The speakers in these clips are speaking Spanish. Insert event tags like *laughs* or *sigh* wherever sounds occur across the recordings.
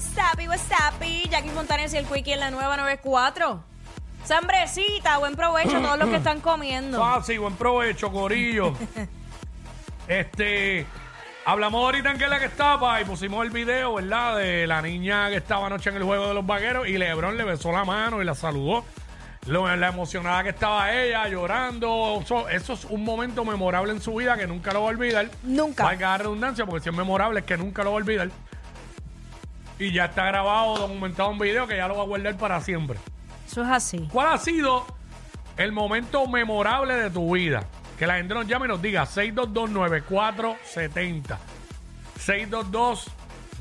what's up, what's up, Jackie Fontanes y el Quickie en la nueva 94. Sambrecita, buen provecho a todos los que están comiendo. Fácil, buen provecho, Corillo. *laughs* este, hablamos ahorita en que la que estaba y pusimos el video, ¿verdad? De la niña que estaba anoche en el juego de los vaqueros y Lebron le besó la mano y la saludó. Lo- la emocionada que estaba ella, llorando. Eso, eso es un momento memorable en su vida que nunca lo va a olvidar. Nunca. Valga la redundancia, porque si es memorable es que nunca lo va a olvidar. Y ya está grabado, documentado en video que ya lo va a guardar para siempre. Eso es así. ¿Cuál ha sido el momento memorable de tu vida? Que la gente nos llame y nos diga 622-9470.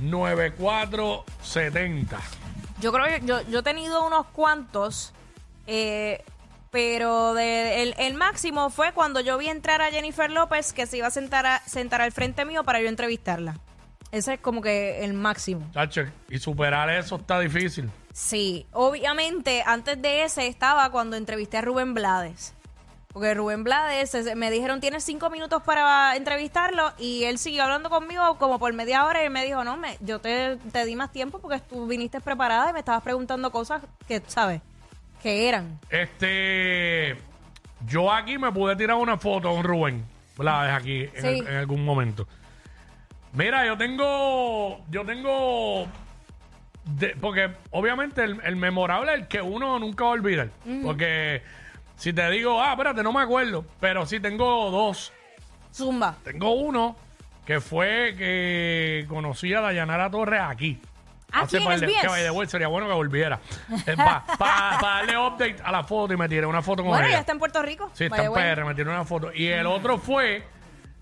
622-9470. Yo creo que yo, yo he tenido unos cuantos, eh, pero de, el, el máximo fue cuando yo vi entrar a Jennifer López que se iba a sentar, a, sentar al frente mío para yo entrevistarla. Ese es como que el máximo. Chacho, y superar eso está difícil. Sí, obviamente antes de ese estaba cuando entrevisté a Rubén Blades. Porque Rubén Blades me dijeron tienes cinco minutos para entrevistarlo y él siguió hablando conmigo como por media hora y él me dijo no, me, yo te, te di más tiempo porque tú viniste preparada y me estabas preguntando cosas que, ¿sabes? Que eran. Este. Yo aquí me pude tirar una foto con Rubén. La dejo aquí Sí. en algún momento. Mira, yo tengo. Yo tengo. de- porque obviamente el, el memorable es el que uno nunca va a olvidar. Porque si te digo, ah, espérate, no me acuerdo. Pero sí tengo dos. Zumba. Tengo uno que fue que conocí a Dayanara Torres aquí. En par de- SBS. que by the way, sería bueno que volviera. Para darle update a la foto y me tiré una foto con Bueno, ella. ya está en Puerto Rico. Sí, está en. PR, me tiré una foto. Y el otro fue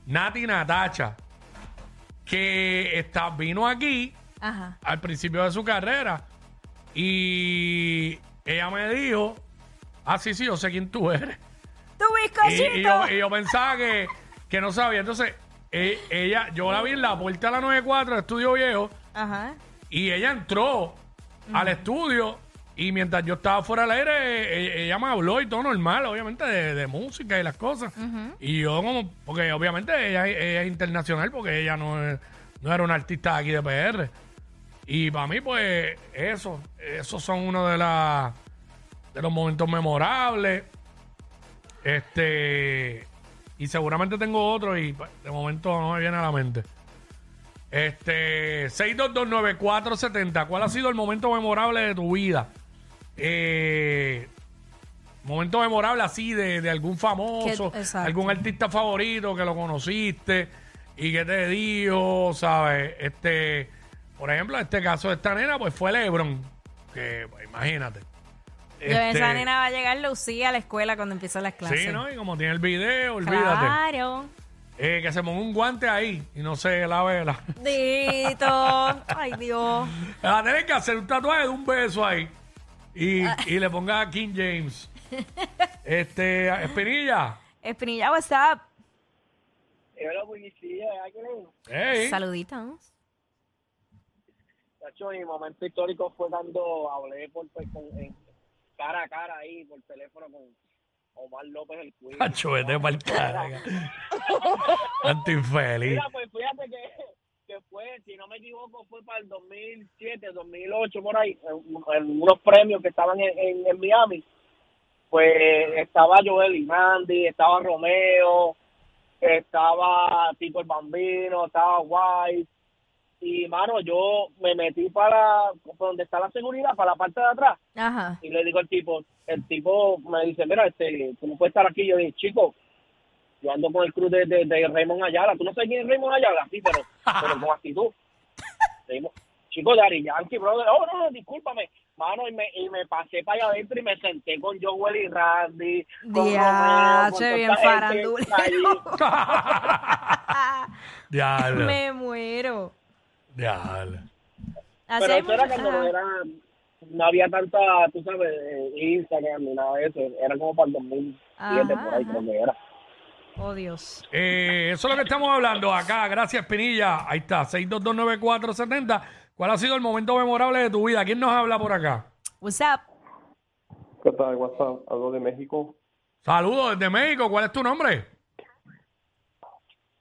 Nati Natacha, que está, vino aquí Ajá. al principio de su carrera y ella me dijo, ah, sí, sí, yo sé quién tú eres. ¡Tu Y, bizcochito! y yo, y yo pensaba que, que no sabía. Entonces, e- ella, yo la vi en la puerta de la 94 de Estudio Viejo Ajá. y ella entró al estudio y mientras yo estaba fuera del aire, e- ella me habló y todo normal, obviamente, de, de música y las cosas. Y yo como, porque obviamente ella, ella es internacional porque ella no, es- no era una artista de aquí de PR. Y para mí, pues, eso, esos son uno de, la, de los momentos memorables. Este, y seguramente tengo otro y pues, de momento no me viene a la mente. Este, 6229470, ¿cuál ha sido el momento memorable de tu vida? Eh, momento memorable así de, de algún famoso, Que- algún artista favorito que lo conociste y que te dijo, ¿sabes? Este, por ejemplo, en este caso de esta nena, pues fue Lebron, que pues, imagínate. Este, Esa nena va a llegar Lucía a la escuela cuando empiezan las clases. Sí, ¿no? Y como tiene el video, olvídate. Claro. Eh, que se ponga un guante ahí y no se lave la... Dito. *laughs* Ay, Dios. Va a tener que hacer un tatuaje de un beso ahí. Y, y le ponga King James. *laughs* Este, Espinilla. Espinilla, what's up? Hola, policía, ¿verdad que Hey. Saluditos. Tacho, mi momento histórico fue cuando hablé por, por- con, en- cara a cara ahí por teléfono con Omar López el Cuido. Pacho, vete pa'l carajo. *laughs* Tanto infeliz. Mira, pues fíjate que, que fue, si no me equivoco, fue para el 2007, 2008, por ahí, en, en unos premios que estaban en, en, en Miami. Pues estaba Joel y Randy, estaba Romeo, estaba Tito el Bambino, estaba White. Y, mano, yo me metí para donde está la seguridad, para la parte de atrás. Ajá. Y le digo al tipo, el tipo me dice, mira, este, tú no puedes estar aquí. Yo dije, chico, yo ando con el cruz de, de, de Raymond Ayala. ¿Tú no sabes quién es Raymond Ayala? Sí, pero, pero *laughs* con actitud. Chico, Dari Yankee, brother. Oh, no, no, discúlpame. Mano, y me, y me pasé para allá adentro y me senté con Joel y Randy. Con Romeo, con bien farandulero. *laughs* Diablo. Me muero. Diablo. Pero eso era cuando ajá. era, no había tanta, tú sabes, Instagram ni nada de eso. Era como para el 2007, Ajá, por ahí, ajá. cuando era. Oh, Dios. Eh, eso es lo que estamos hablando acá. Gracias, Pinilla. Ahí está, 6229470. ¿Cuál ha sido el momento memorable de tu vida? ¿Quién nos habla por acá? What's up? ¿Qué tal? WhatsApp, hablo de México. Saludos desde México. ¿Cuál es tu nombre?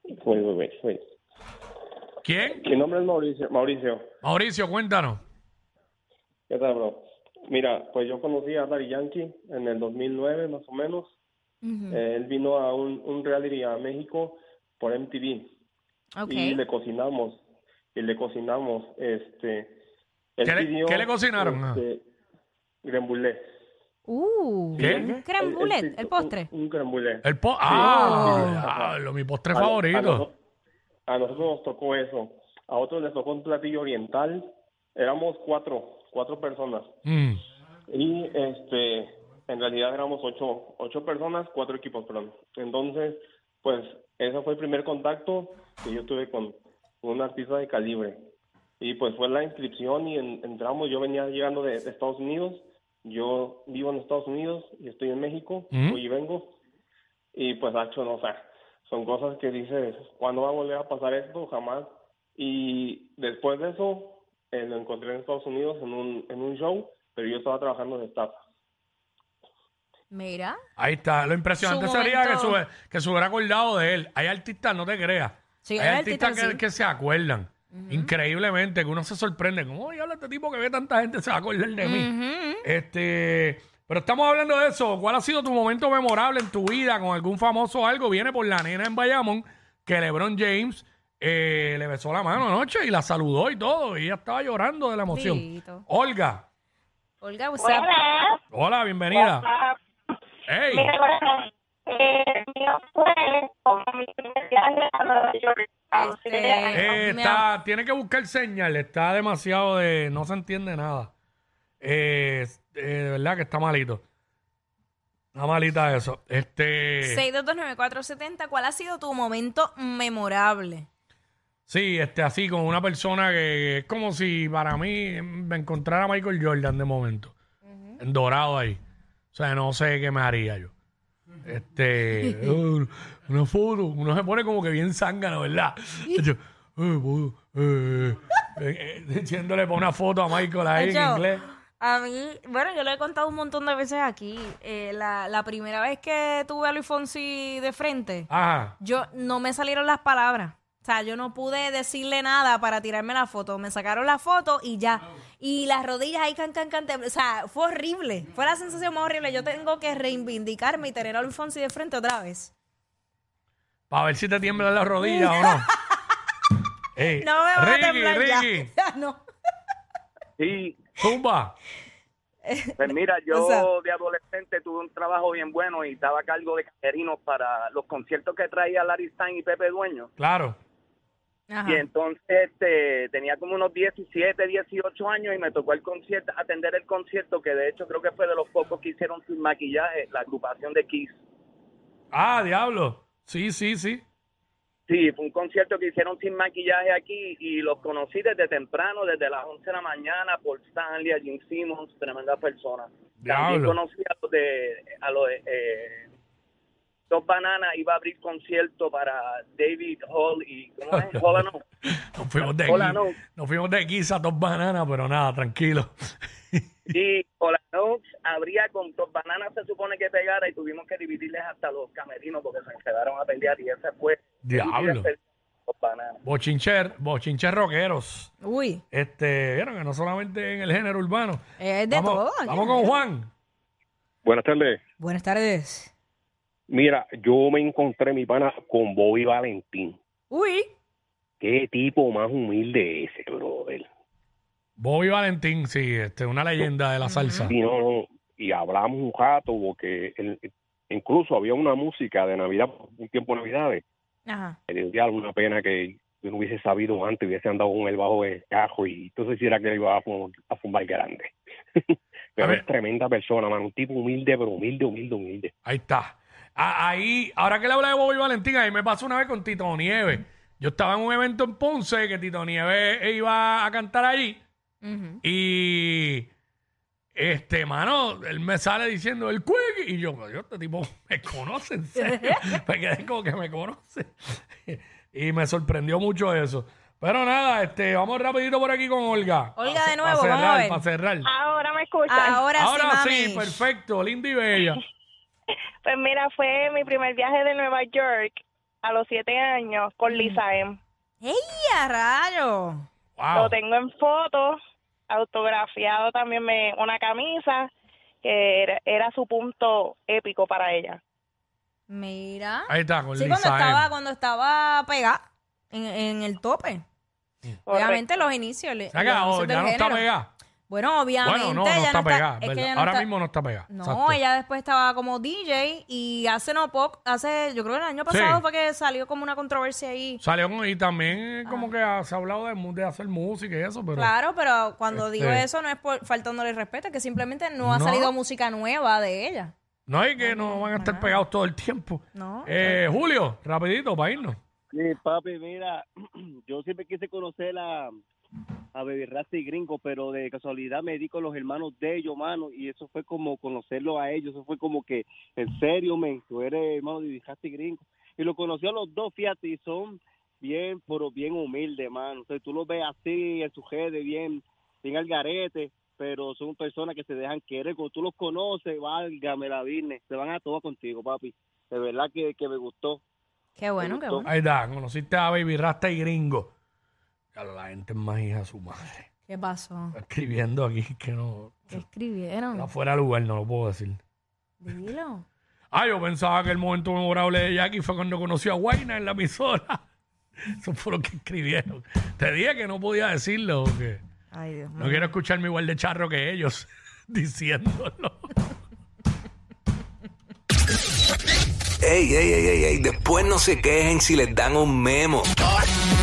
Wait, wait, wait, wait. ¿Quién? Mi nombre es Mauricio. Mauricio. Mauricio, cuéntanos. ¿Qué tal, bro? Mira, pues yo conocí a Daddy Yankee en el 2009, más o menos. Eh, él vino a un, un reality a México por MTV Ok. y le cocinamos. Y le cocinamos, este... él ¿Qué le- pidió, qué le cocinaron? Ah. Este. Uh, ¿Qué? pidió el postre. Un, un. El po ah, diablo, mi postre A- A, favorito. a nosotros nos tocó eso. A otros les tocó un platillo oriental. Éramos cuatro, cuatro personas. Mm. Y este, en realidad éramos ocho, ocho personas, cuatro equipos, perdón. Entonces, pues ese fue el primer contacto que yo tuve con un artista de calibre. Y pues fue la inscripción y en- entramos, yo venía llegando de, de Estados Unidos, yo vivo en Estados Unidos y estoy en México, Ujú. voy y vengo. Y pues, hecho, no, o sea, son cosas que dices, ¿cuándo va a volver a pasar esto? Jamás. Y después de eso, eh, lo encontré en Estados Unidos en un, en un show, pero yo estaba trabajando de staff. Mira. Ahí está. Lo impresionante Su sería que, se, que se hubiera acordado de él. Hay artistas, no te creas. Sí, hay artistas que, sí. que se acuerdan. Increíblemente, que uno se sorprende. ¿Cómo habla este tipo que ve tanta gente se va a acordar de mí? Este, pero estamos hablando de eso. ¿Cuál ha sido tu momento memorable en tu vida con algún famoso o algo? Viene por la nena en Bayamón que LeBron James eh, le besó la mano anoche y la saludó y todo. Y ella estaba llorando de la emoción. Olga, Olga? Buenas. hola, bienvenida. Ah, Hey, corazón, eh, mío fue eh, me está, tiene que buscar señal. Está demasiado de. No se entiende nada. Eh, eh, de verdad que está malito. Está malita eso. Este. 6229470, ¿cuál ha sido tu momento memorable? Sí, este, así con una persona que es como si para mí me encontrara a Michael Jordan de momento. En dorado ahí. O sea, no sé qué me haría yo. Este, uh, *laughs* una foto, uno se pone como que bien zángano, ¿verdad? Yo, eh, puedo, eh, eh, eh, diciéndole para una foto a Michael ahí en inglés. A mí, bueno, yo lo he contado un montón de veces aquí. Eh, la, la primera vez que tuve a Luis Fonsi de frente, Ajá. yo no me salieron las palabras. O sea, yo no pude decirle nada para tirarme la foto. Me sacaron la foto y ya. Y las rodillas ahí can, can, can. O sea, fue horrible. Fue la sensación más horrible. Yo tengo que reivindicarme y tener a Fonsi de frente otra vez. Para ver si te tiemblan las rodillas o no. *laughs* Ey, No me va a temblar ya. Ricky, *laughs* Ya no. Sí, zumba. pues mira, *laughs* yo O sea- de adolescente tuve un trabajo bien bueno y estaba a cargo de camerinos para los conciertos que traía Larry Stein y Pepe Dueño. Claro. Ajá. Y entonces este, tenía como unos 17, 18 años y me tocó el concierto, atender el concierto que de hecho creo que fue de los pocos que hicieron sin maquillaje, la agrupación de Kiss. Ah, diablo. Sí, sí, sí. Sí, fue un concierto que hicieron sin maquillaje aquí y los conocí desde temprano, desde las 11 de la mañana, por Stanley, a Jim Simmons, tremenda persona. También Diablo. conocí a los de, a los de, eh, Dos Bananas, iba a abrir concierto para David Hall y, ¿cómo es? *laughs* And Oates. Nos fuimos de Hola, aquí. no. Nos fuimos de aquí a dos bananas, pero nada, tranquilo. Y and Oates abría con Dos Bananas, se supone que pegara y tuvimos que dividirles hasta los camerinos porque se quedaron a pelear y ese fue... Diablo. Dos Bananas. Bochincher, bochincher rockeros. Uy, Este, vieron que no solamente en el género urbano. es de vamos, todo. Vamos con Juan. Buenas tardes. Buenas tardes. Mira, yo me encontré mi pana con Bobby Valentín. Uy, Qué tipo más humilde ese, brother. Bobby Valentín, sí, este, una leyenda de la salsa. Y no, no, y hablamos un rato porque él- incluso había una música de Navidad, un tiempo de Navidades. ajá. Me dio alguna pena que yo no hubiese sabido antes, hubiese andado con él bajo el cajo y entonces si era que él iba a, fum- a fumar grande. *laughs* Pero A es tremenda persona, man, un tipo humilde, pero humilde, humilde, humilde. Ahí está. Ah, Ahí, ahora que le hablé de Bobby Valentín, ahí me pasó una vez con Tito Nieves. Yo estaba en un evento en Ponce que Tito Nieves iba a cantar allí. Ujú. Y este, mano, él me sale diciendo el quick y yo, yo, este tipo me conoce, en serio. *laughs* me quedé como que me conoce. *laughs* y me sorprendió mucho eso. Pero nada, este, vamos rapidito por aquí con Olga. Olga, Pa- de pa nuevo, cerrar, vamos a ver. Para cerrar. Ahora me escuchan. Ahora, Ahora sí, sí, mami. perfecto, linda y bella. Pues mira, fue mi primer viaje de Nueva York a los siete años con Lisa M. ¡Ey, a rayo! Wow. Lo tengo en fotos autografiado también me una camisa que era, era su punto épico para ella. Mira. Ahí está, con Sí, Lisa cuando estaba, M. cuando estaba pegada en, en el tope. Obviamente los inicios. le- Se inicios ya no está pegada. Bueno, obviamente. Bueno, no, no ella está pegada. es que ¿verdad? ella no Ahora está- mismo no está pegada. No, exacto. ella después estaba como DJ y hace no poco, hace, yo creo que el año pasado Sí. fue que salió como una controversia ahí. Salió con, y también como que ha- se ha hablado de, mu- de hacer música y eso, pero... Claro, pero cuando digo Este- eso no es por faltándole respeto, es que simplemente no ha No. salido música nueva de ella. No hay que no van a estar pegados todo el tiempo. No. Eh, Julio, rapidito para irnos. Sí, papi, mira, *clears throat* yo siempre quise conocer a, a Baby Rasta y Gringo, pero de casualidad me di con los hermanos de ellos, mano, y eso fue como conocerlo a ellos, eso fue como que, en serio, men, tú eres hermano de Baby Rasta y Gringo. Y lo conocí a los dos, fíjate, y son bien, pero bien humildes, mano. Entonces tú los ves así, en su redes, bien, bien al garete, pero son personas que se dejan querer. Cuando tú los conoces, válgame la Virne, se van a todo contigo, papi. De verdad que, que me gustó. Qué bueno, qué bueno. Ahí está, conociste a Baby Rasta y Gringo. Claro, la gente es más hija de su madre. ¿Qué pasó? Está escribiendo aquí que no... ¿Qué escribieron? Está fuera de lugar, no lo puedo decir. Dilo. Ah, yo pensaba que el momento memorable de Jackie fue cuando conoció a Guayna en la emisora. *laughs* Eso fue lo que escribieron. Te dije que no podía decirlo porque Ay, Dios mío. no quiero escucharme igual de charro que ellos *laughs* diciéndolo. Ey, ey, ey, ey, ey, después no se quejen si les dan un memo.